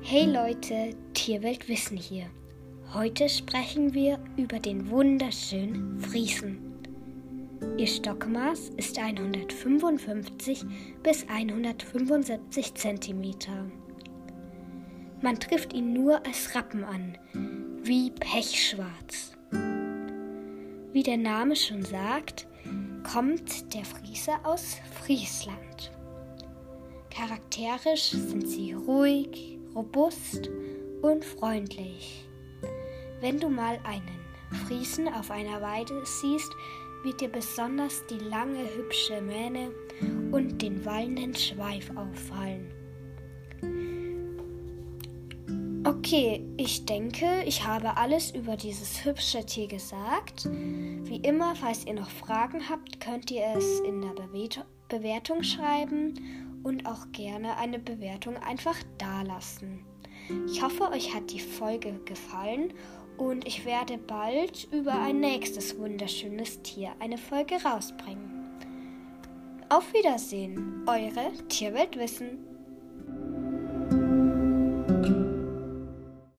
Hey Leute, Tierweltwissen hier. Heute sprechen wir über den wunderschönen Friesen. Ihr Stockmaß ist 155 bis 175 cm. Man trifft ihn nur als Rappen an, wie Pechschwarz. Wie der Name schon sagt, kommt der Friese aus Friesland. Charakterisch sind sie ruhig, robust und freundlich. Wenn du mal einen Friesen auf einer Weide siehst, wird dir besonders die lange, hübsche Mähne und den wallenden Schweif auffallen. Okay, ich denke, ich habe alles über dieses hübsche Tier gesagt. Wie immer, falls ihr noch Fragen habt, könnt ihr es in der Bewertung schreiben und auch gerne eine Bewertung einfach dalassen. Ich hoffe, euch hat die Folge gefallen und ich werde bald über ein nächstes wunderschönes Tier eine Folge rausbringen. Auf Wiedersehen, eure Tierweltwissen.